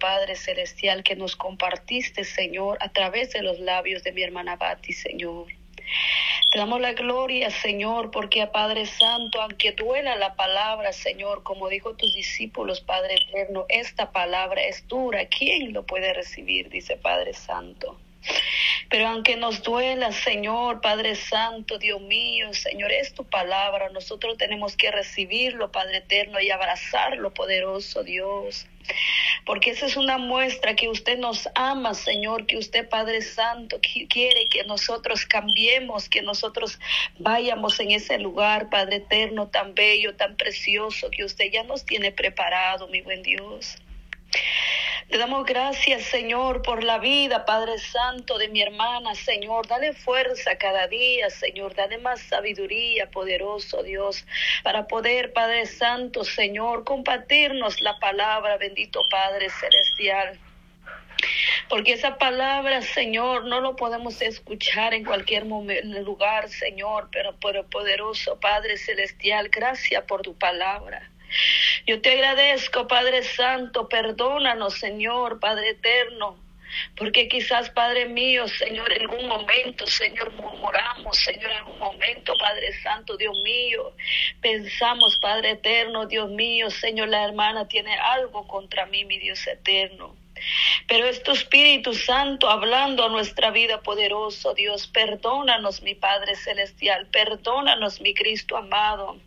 Padre Celestial, que nos compartiste, Señor, a través de los labios de mi hermana Bati, Señor. Te damos la gloria, Señor, porque a Padre Santo, aunque duela la palabra, Señor, como dijo tus discípulos, Padre Eterno, esta palabra es dura. ¿Quién lo puede recibir? Dice Padre Santo. Pero aunque nos duela, Señor, Padre Santo, Dios mío, Señor, es tu palabra. Nosotros tenemos que recibirlo, Padre Eterno, y abrazarlo, poderoso Dios. Porque esa es una muestra que usted nos ama, Señor, que usted, Padre Santo, quiere que nosotros cambiemos, que nosotros vayamos en ese lugar, Padre Eterno, tan bello, tan precioso, que usted ya nos tiene preparado, mi buen Dios. Te damos gracias, Señor, por la vida, Padre Santo, de mi hermana, Señor. Dale fuerza cada día, Señor. Dale más sabiduría, poderoso Dios, para poder, Padre Santo, Señor, compartirnos la palabra, bendito Padre Celestial. Porque esa palabra, Señor, no lo podemos escuchar en cualquier lugar, Señor, pero el poderoso Padre Celestial, gracias por tu palabra. Yo te agradezco, Padre Santo, perdónanos, Señor, Padre Eterno. Porque quizás, Padre mío, Señor, en algún momento, Señor, murmuramos, Señor, en algún momento, Padre Santo, Dios mío, pensamos, Padre eterno, Dios mío, Señor, la hermana tiene algo contra mí, mi Dios eterno. Pero es tu Espíritu Santo hablando a nuestra vida poderoso, Dios. Perdónanos, mi Padre Celestial. Perdónanos, mi Cristo amado.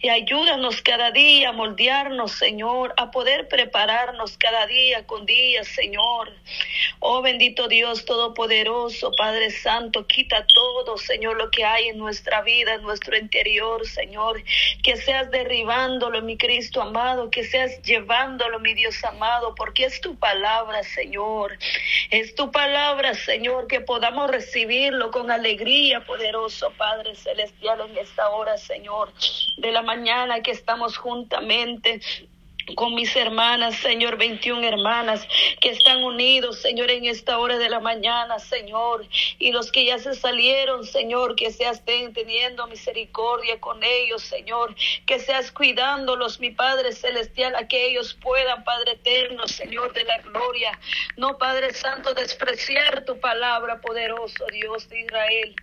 Y ayúdanos cada día a moldearnos, Señor, a poder prepararnos cada día con día, Señor. Oh bendito Dios Todopoderoso, Padre Santo, quita todo, Señor, lo que hay en nuestra vida, en nuestro interior, Señor. Que seas derribándolo, mi Cristo amado, que seas llevándolo, mi Dios amado, porque es tu palabra Señor. Es tu palabra, Señor, que podamos recibirlo con alegría, poderoso Padre Celestial, en esta hora, Señor, de la mañana que estamos juntamente con mis hermanas, Señor, 21 hermanas que están unidos, Señor, en esta hora de la mañana, Señor, y los que ya se salieron, Señor, que seas teniendo misericordia con ellos, Señor, que seas cuidándolos, mi Padre Celestial, a que ellos puedan, Padre Eterno, Señor de la gloria, no, Padre Santo, despreciar tu palabra, poderoso Dios de Israel.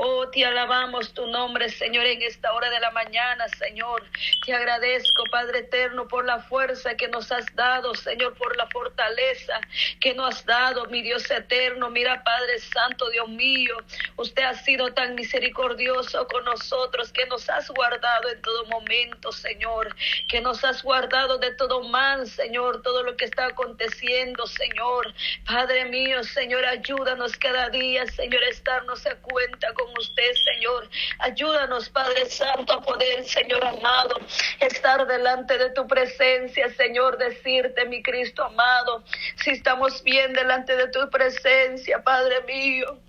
Oh, te alabamos tu nombre, Señor, en esta hora de la mañana, Señor. Te agradezco, Padre Eterno, por la fuerza que nos has dado, Señor, por la fortaleza que nos has dado, mi Dios eterno. Mira, Padre Santo, Dios mío, usted ha sido tan misericordioso con nosotros, que nos has guardado en todo momento, Señor, que nos has guardado de todo mal, Señor, todo lo que está aconteciendo, Señor. Padre mío, Señor, ayúdanos cada día, Señor, a estarnos a cuenta con usted, Señor. Ayúdanos, Padre Santo, a poder, Señor amado, estar delante de tu presencia Señor, decirte, mi Cristo amado, si estamos bien delante de tu presencia, Padre mío.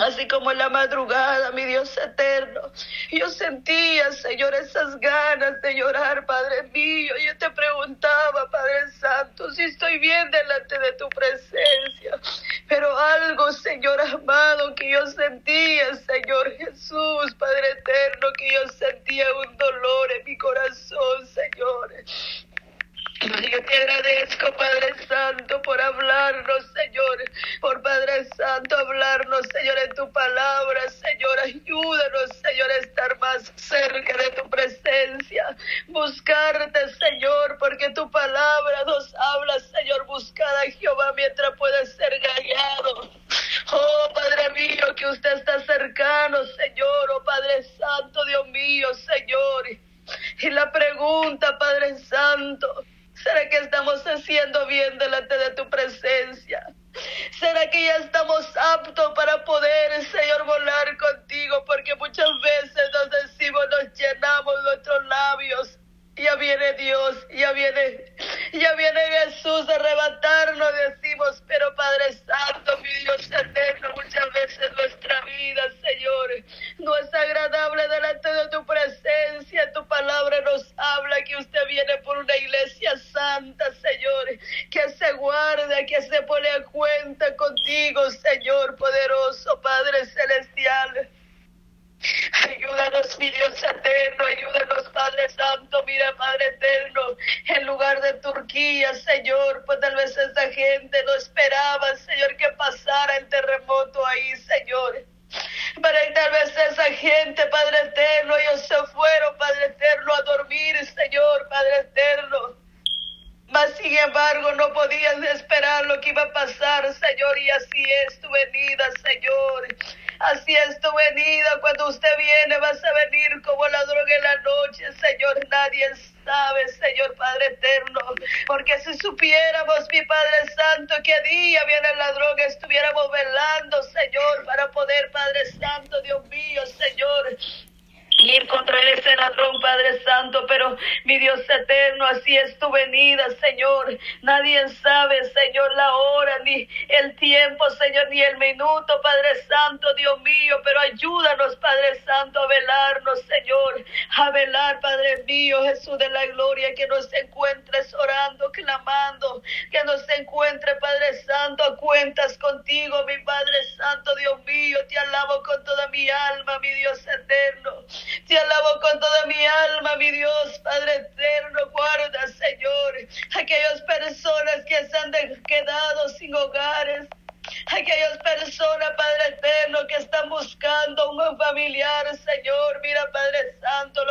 Así como en la madrugada, mi Dios eterno, yo sentía, Señor, esas ganas de llorar, Padre mío. Yo te preguntaba, Padre Santo, si estoy bien delante de tu presencia. Pero algo, Señor amado, que yo sentía, Señor Jesús, Padre eterno, que yo sentía un dolor en mi corazón, Señor. Yo te agradezco, Padre Santo, por hablarnos, Señor, por Padre Santo, hablarnos, Señor, en tu palabra, Señor, ayúdanos, Señor, a estar más cerca de tu presencia, buscarte, Señor, porque tu palabra nos habla, Señor, buscada Jehová mientras puede ser gallado. Oh, Padre mío, que usted está cercano, Señor, oh Padre Santo, Dios mío, Señor. Y la pregunta, Padre Santo, ¿Será que estamos haciendo bien delante de tu presencia? ¿Será que ya estamos aptos para poder, Señor, volar contigo? Porque muchas veces nos decimos, nos llenamos nuestros labios. Ya viene Dios, ya viene, ya viene Jesús a arrebatarnos, decimos, pero Padre Santo, mi Dios eterno, muchas veces nuestra vida, Señor, no es agradable delante de tu presencia. Tu palabra nos habla que usted viene por una iglesia santa, Señor, que se guarda, que se pone a Señor poderoso, Padre celestial. Ayúdanos, mi Dios eterno, ayúdanos, Padre Santo, mira, Padre eterno, en lugar de Turquía, Señor, pues tal vez esa gente no esperaba, Señor, que pasara el terremoto ahí, Señor. Pero tal vez esa gente, Padre eterno, ellos se fueron, Padre eterno, a dormir, Señor, Padre eterno. Mas sin embargo no podían esperar lo que iba a pasar, Señor, y así es tu venida, Señor. Así es tu venida. Cuando usted viene, vas a venir como la droga en la noche, Señor. Nadie sabe, Señor Padre eterno. Porque si supiéramos, mi Padre Santo, que día viene la droga, estuviéramos velando, Señor, para poder, Padre Santo, Dios mío, contra ese ladrón, Padre Santo, pero mi Dios eterno, así es tu venida, Señor. Nadie sabe, Señor, la hora, ni el tiempo, Señor, ni el minuto, Padre Santo, Dios mío, pero ayúdanos, Padre Santo, a velarnos, Señor, a velar, Padre mío, Jesús de la gloria, que nos encuentres orando, clamando, que nos encuentre, Padre Santo, a cuentas contigo, mi Padre Santo, Dios mío, te alabo con toda mi alma, mi Dios eterno. Te alabo con toda mi alma, mi Dios, Padre eterno. Guarda, Señor, aquellas personas que se han quedado sin hogares. Aquellas personas, Padre eterno, que están buscando un familiar, Señor. Mira, Padre Santo,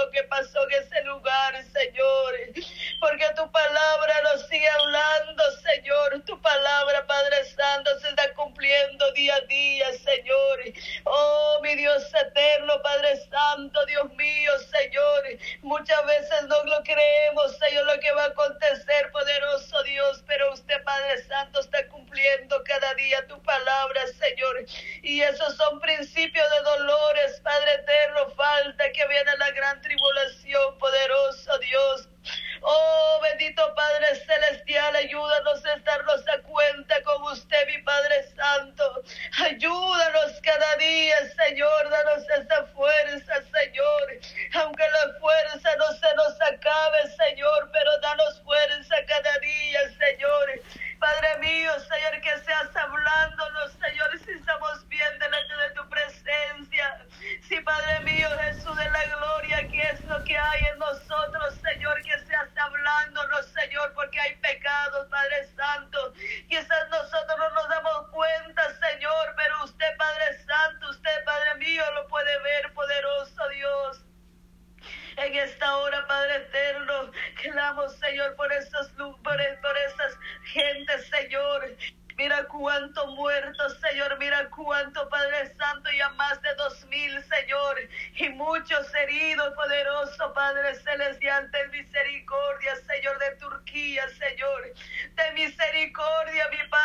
misericordia, mi Padre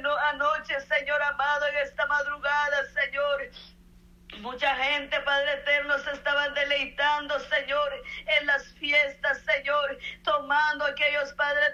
anoche, Señor amado, en esta madrugada, Señor. Mucha gente, Padre eterno, se estaban deleitando, Señor, en las fiestas, Señor, tomando aquellos, Padre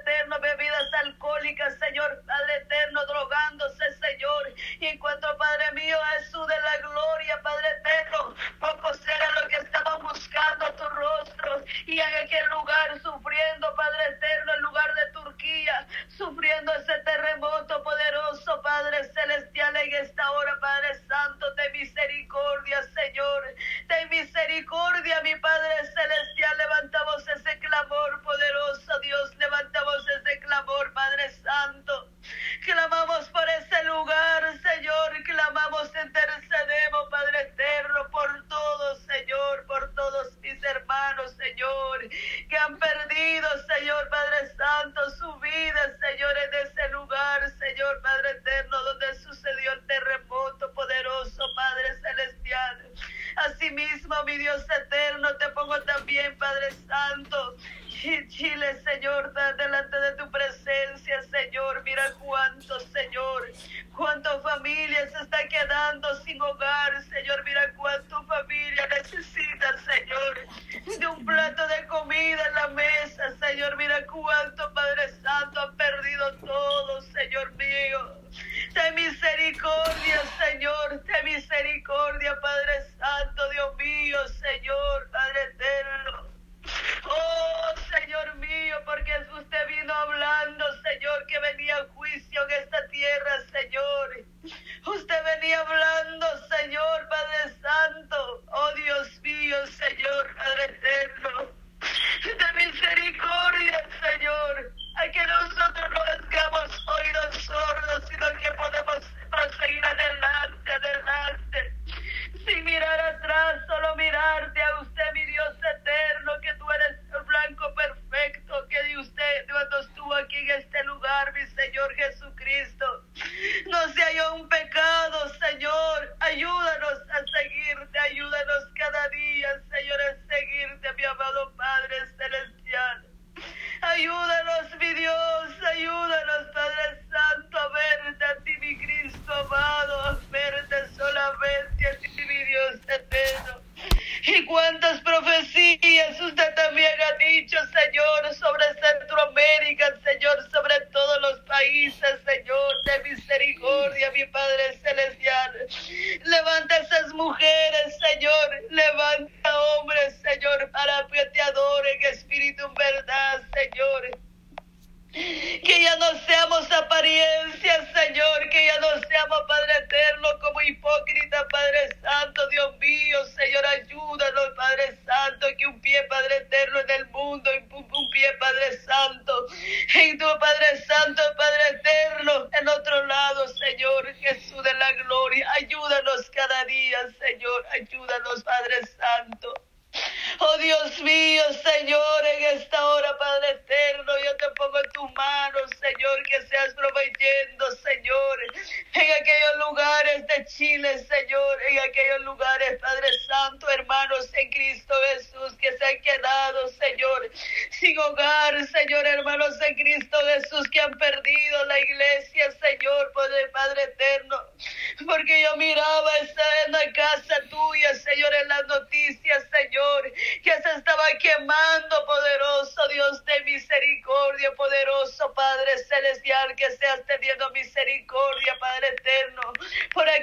Padre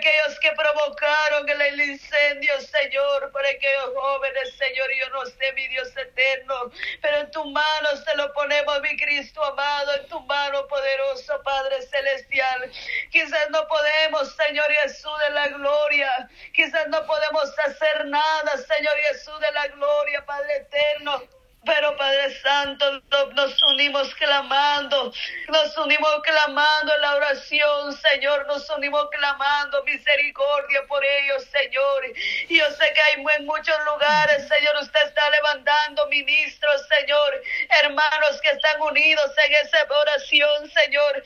aquellos que provocaron el incendio, Señor, por aquellos jóvenes, Señor, yo no sé, mi Dios eterno, pero en tu mano se lo ponemos, mi Cristo amado, en tu mano poderoso, Padre celestial. Quizás no podemos, Señor Jesús de la gloria, quizás no podemos hacer nada, Señor Jesús de la gloria, Padre eterno. Pero Padre Santo, nos unimos clamando, nos unimos clamando en la oración, Señor, nos unimos clamando misericordia por ellos, Señor. Y yo sé que hay en muchos lugares, Señor, usted está levantando ministros, Señor, hermanos que están unidos en esa oración, Señor.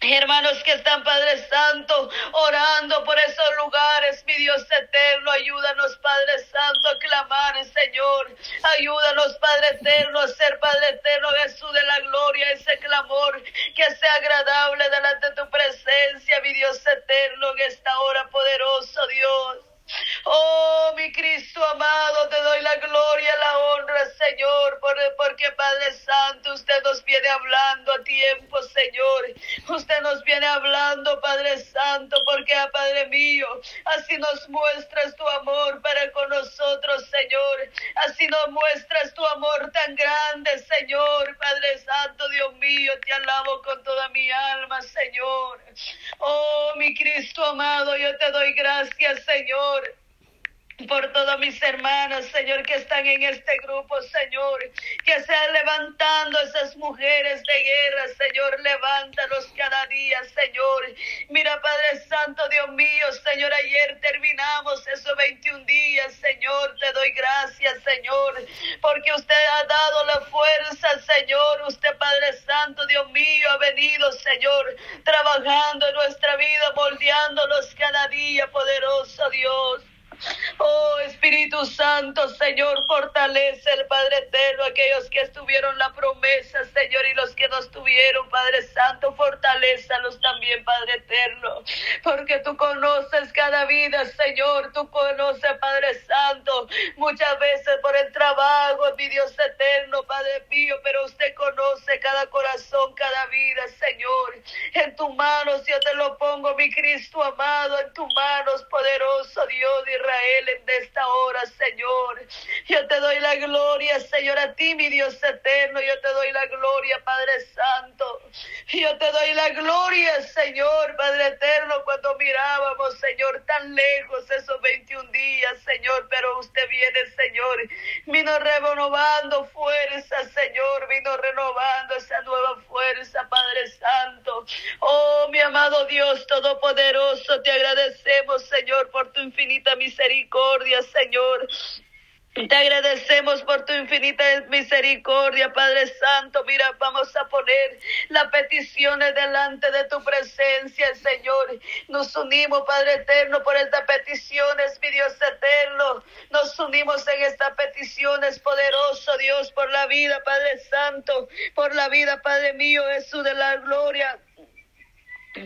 Hermanos que están, Padre Santo, orando por esos lugares, mi Dios eterno, ayuda Señor, que están en este grupo, Señor, que sean levantando esas mujeres de guerra, Señor, levántanos cada día, Señor. Mira, Padre Santo, Dios mío, Señor, ayer terminamos esos 21 días, Señor, te doy gracias, Señor, porque usted ha dado la fuerza, Señor, usted, Padre Santo, Dios mío, ha venido, Señor, trabajando en nuestra vida, moldeándonos cada día, poderoso Dios. Oh Espíritu Santo, Señor, fortalece el Padre eterno, aquellos que estuvieron la promesa, Señor, y los que no estuvieron, Padre Santo, fortalezcalos también, Padre eterno, porque tú conoces cada vida, Señor, tú conoces, Padre Santo, muchas veces por el trabajo, mi Dios eterno, Padre mi Cristo amado, en tus manos, poderoso Dios de Israel, en esta hora, Señor. Yo te doy la gloria, Señor, a ti, mi Dios eterno. Yo te doy la gloria, Padre. Yo te doy la gloria, Señor, Padre eterno, cuando mirábamos, Señor, tan lejos esos 21 días, Señor, pero usted viene, Señor. Vino renovando fuerza, Señor, vino renovando esa nueva fuerza, Padre Santo. Oh, mi amado Dios Todopoderoso, te agradecemos, Señor, por tu infinita misericordia, Señor. Te agradecemos por tu infinita misericordia, Padre Santo. Mira, vamos a poner las peticiones delante de tu presencia, Señor. Nos unimos, Padre eterno, por estas peticiones, mi Dios eterno. Nos unimos en estas peticiones, poderoso Dios, por la vida, Padre Santo, por la vida, Padre mío, Jesús de la gloria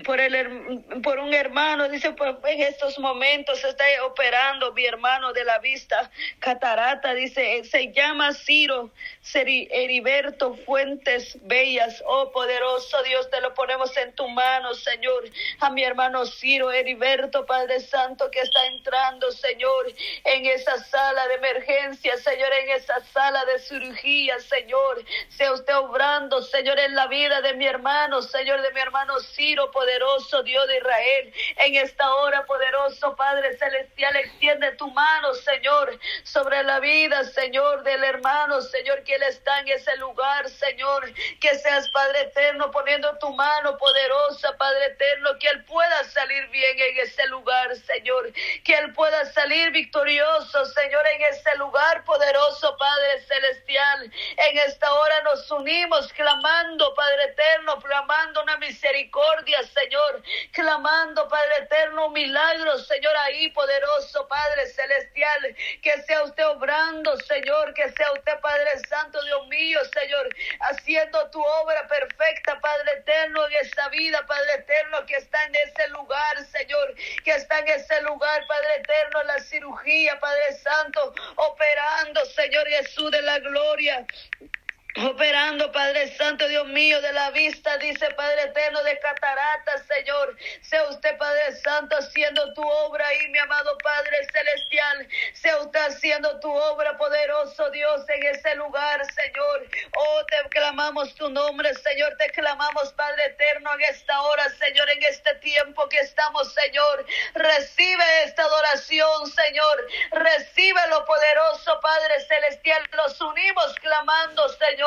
por, el, por un hermano, dice, pues en estos momentos está operando mi hermano de la vista, catarata, dice, se llama Ciro Heriberto Fuentes Bellas, oh poderoso Dios, te lo ponemos en tu mano, Señor, a mi hermano Ciro Heriberto, Padre Santo, que está entrando, Señor, en esa sala de emergencia, Señor, en esa sala de cirugía, Señor, sea usted obrando, Señor, en la vida de mi hermano, Señor, de mi hermano Ciro, poderoso Dios de Israel. En esta hora, poderoso Padre Celestial, extiende tu mano, Señor, sobre la vida, Señor, del hermano, Señor, que él está en ese lugar, Señor. Que seas, Padre eterno, poniendo tu mano poderosa, Padre eterno, que él pueda salir bien en ese lugar, Señor. Que él pueda salir victorioso, Señor, en ese lugar poderoso, Padre celestial. En esta hora nos unimos clamando, Padre eterno, clamando una misericordia, Señor, clamando, Padre eterno, milagros, Señor, ahí, poderoso, Padre celestial, que sea usted obrando, Señor, que sea usted, Padre Santo, Dios mío, Señor, haciendo tu obra perfecta, Padre eterno, en esta vida, Padre eterno, que está en ese lugar, Señor, que está en ese lugar, Padre eterno, la cirugía, Padre Santo, operando, Señor Jesús de la gloria. Operando, Padre Santo, Dios mío, de la vista, dice Padre Eterno, de cataratas, Señor. Sea usted, Padre Santo, haciendo tu obra ahí, mi amado Padre Celestial. Sea usted haciendo tu obra, poderoso Dios, en ese lugar, Señor. Oh, te clamamos tu nombre, Señor. Te clamamos, Padre Eterno, en esta hora, Señor, en este tiempo que estamos, Señor. Recibe esta adoración, Señor. Recibe lo poderoso, Padre Celestial. Nos unimos clamando, Señor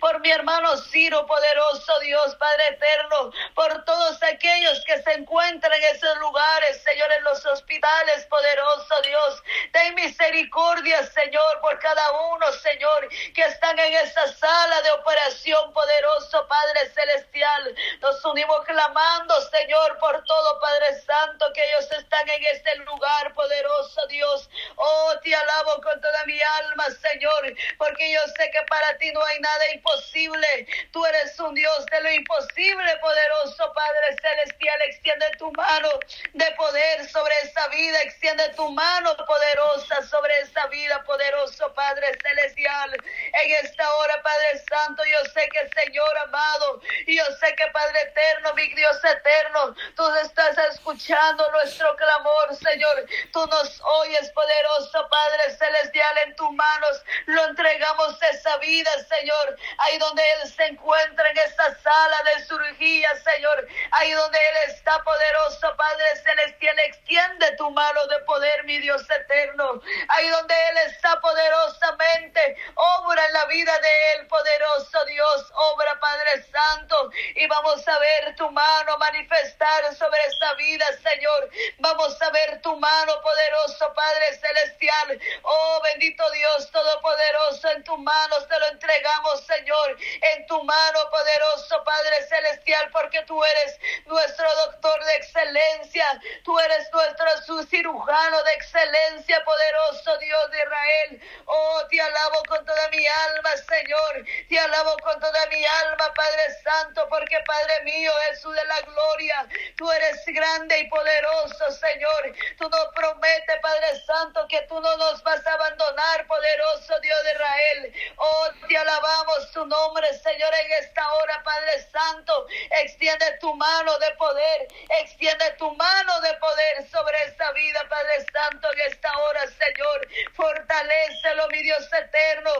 por mi hermano Ciro, poderoso Dios, Padre eterno, por todos aquellos que se encuentran en esos lugares, Señor, en los hospitales, poderoso Dios. Ten misericordia, Señor, por cada uno, Señor, que están en esa sala de operación, poderoso Padre celestial. Nos unimos clamando, Señor, por todo, Padre Santo, que ellos están en este lugar, poderoso Dios. Oh, te alabo con toda mi alma, Señor, porque yo sé que para ti no hay nada imposible. Tú eres un Dios de lo imposible, poderoso Padre Celestial. Extiende tu mano de poder sobre esa vida. Extiende tu mano poderosa sobre esa vida, poderoso Padre Celestial. En esta hora, Padre Santo, yo sé que Señor amado, yo sé que Padre eterno, mi Dios eterno, tú estás escuchando nuestro clamor, Señor. Tú nos oyes, poderoso Padre Celestial, en tus manos lo entregamos esa vida, Señor. Señor, ahí donde Él se encuentra en esa sala de cirugía, Señor, ahí donde Él está poderoso, Padre Celestial, extiende tu mano de poder, mi Dios eterno, ahí donde Él está poderosamente, obra en la vida de Él, poderoso Dios, obra Padre Santo, y vamos a ver tu mano manifestar sobre esta vida, Señor, vamos a ver tu mano poderoso, Padre Celestial, oh bendito Dios Todopoderoso, en tus manos te lo entregamos Señor, en tu mano poderoso, Padre Celestial porque tú eres nuestro doctor de excelencia, tú eres nuestro cirujano de excelencia, poderoso Dios de Israel. Oh, te alabo con toda mi alma, Señor, te alabo con toda mi alma, Padre Santo, porque Padre mío, Jesús de la gloria, tú eres grande y poderoso, Señor. Tú nos prometes, Padre Santo, que tú no nos vas a abandonar, poderoso Dios de Israel. Oh, te alabamos tu nombre, Señor, en esta hora, Padre Santo. Extiende tu mano de poder, extiende tu mano de poder sobre esta vida, Padre Santo, en esta hora, Señor. Fortalecelo, mi Dios eterno.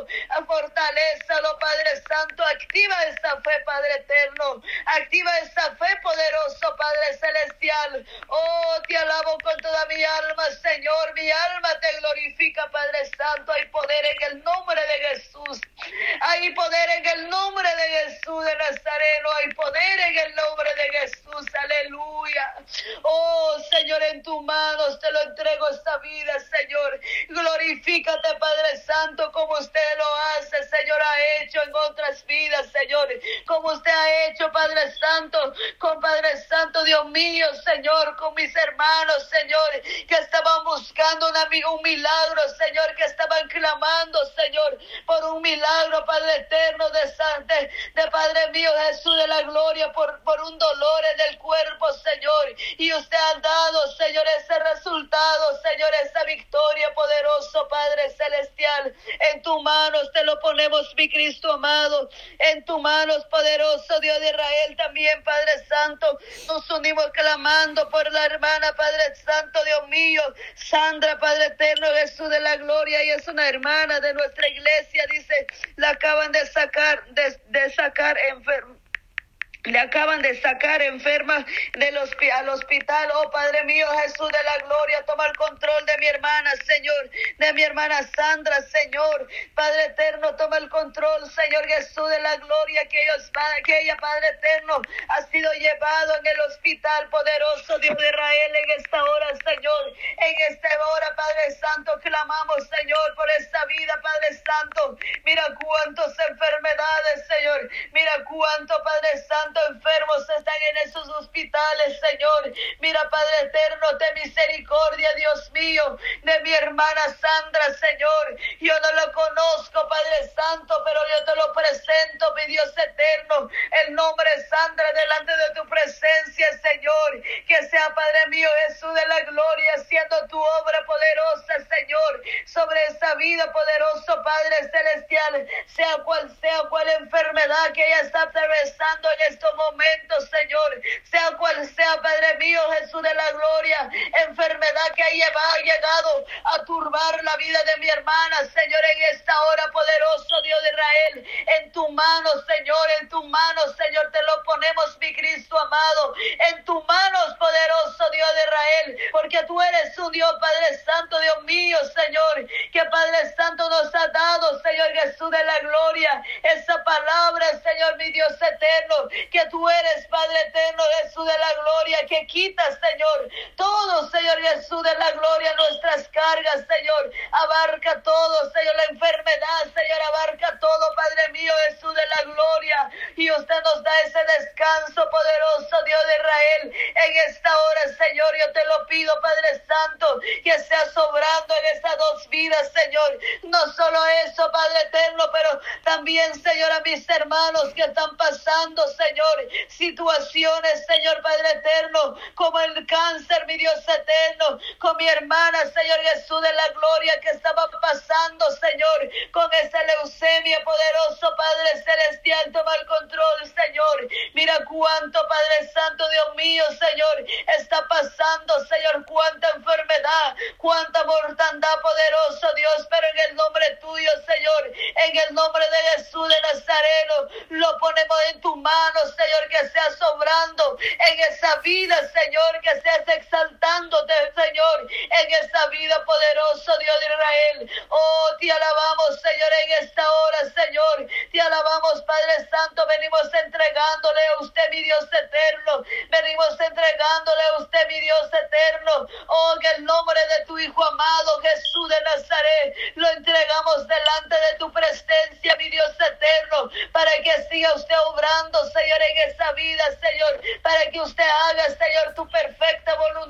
Fortalecelo, Padre Santo. Activa esta fe, Padre eterno. Activa esta fe, poderoso Padre celestial. Oh, te alabo con toda mi alma, Señor. Mi alma te glorifica, Padre Santo. Hay poder en el nombre de Jesús. Hay poder en el nombre de Jesús de Nazareno. Hay poder en el nombre de Jesús. Aleluya. Oh, Señor, en tus manos te lo entrego esta vida, Señor. Glorifícate, Padre Santo, como usted lo hace, Señor, ha hecho en otras vidas, Señor. Como usted ha hecho, Padre Santo, con Padre Santo, Dios mío, Señor, con mis hermanos, Señor, que estaban buscando un un milagro, Señor, que estaban clamando, Señor, por un milagro, Padre eterno, de, de, de Padre mío, Jesús de la gloria, por, por un dolor en el cuerpo, Señor. Y usted ha dado, Señor, ese resultado, Señor, esa victoria poderoso, Padre celestial. En tus manos te lo ponemos, mi Cristo amado. En tus manos, poderoso Dios de Israel, también, Padre Santo, nos unimos clamando por la hermana, Padre Santo, Dios mío, Sandra, Padre eterno, Jesús de la gloria, y es una hermana de nuestra iglesia, dice, la acaban de sacar, de, de sacar enferma le acaban de sacar enferma del al hospital. Oh Padre mío, Jesús de la gloria, toma el control de mi hermana, Señor, de mi hermana Sandra, Señor. Padre eterno, toma el control, Señor Jesús de la gloria, que, ellos, que ella, Padre eterno, ha sido llevado en el hospital poderoso Dios de Israel en esta hora, Señor. En esta hora, Padre Santo, clamamos, Señor, por esta vida, Padre Santo. Mira cuántas enfermedades, Señor. Mira cuánto, Padre Santo enfermos están en esos hospitales, Señor. Mira, Padre eterno, de misericordia, Dios mío, de mi hermana Sandra, Señor. Yo no lo conozco, Padre Santo, pero yo te lo presento, mi Dios eterno. El nombre de Sandra delante de tu presencia, Señor. Que sea, Padre mío, Jesús de la gloria, haciendo tu obra poderosa, Señor, sobre esa vida poderoso, Padre celestial, sea cual sea cual enfermedad que ella está atravesando en estos momentos, Señor, sea cual sea, Padre mío, Jesús de la gloria, enfermedad que ha llegado a turbar la vida de mi hermana, Señor, en esta hora, poderoso Dios de Israel, en tu mano, Señor, en tu mano, Señor, te lo ponemos, mi Cristo amado, en tus manos, poderoso Dios de Israel, porque tú eres un Dios, Padre Santo, Dios mío, Señor, que Padre Santo nos ha dado, Señor Jesús de la gloria, esa palabra, Señor, mi Dios eterno, que tú eres, Padre eterno, Jesús de la gloria, que quitas, Señor, todo, Señor Jesús de la gloria, nuestras cargas, Señor, abarca todo, Señor, la enfermedad, Señor, abarca todo, Padre mío, Jesús de la gloria, y usted nos da ese descanso poderoso, Dios de Israel, en esta hora, Señor, yo te lo pido, Padre Santo, que sea sobrando en estas dos vidas, Señor, no solo eso, Padre eterno, pero también, Señor, a mis hermanos que están pasando, Señor, situaciones, Señor Padre eterno, como el cáncer, mi Dios eterno, con mi hermana, Señor Jesús de la gloria que estaba pasando, Señor, con esa leucemia poderoso, Padre celestial, toma el control, Señor. Mira cuánto, Padre Santo, Dios mío, Señor, está pasando, Señor, cuánta enfermedad, cuánta mortandad, poderoso Dios, pero en el nombre tuyo, Señor, en el nombre de Jesús de Nazareno, lo ponemos en tu mano, Señor, que seas sobrando en esa vida, Señor, que seas exaltándote, Señor, en esa vida poderoso, Dios de Israel. Oh, te alabamos, Señor, en esta hora, Señor. Te alabamos, Padre Santo. Venimos entregándole a usted, mi Dios eterno. Venimos entregándole a usted, mi Dios eterno. Oh, en el nombre de tu Hijo amado, Jesús de Nazaret, lo entregamos delante de tu presencia, mi Dios eterno, para que siga usted obrando, Señor, en esa vida, Señor, para que usted haga, Señor, tu perfecta voluntad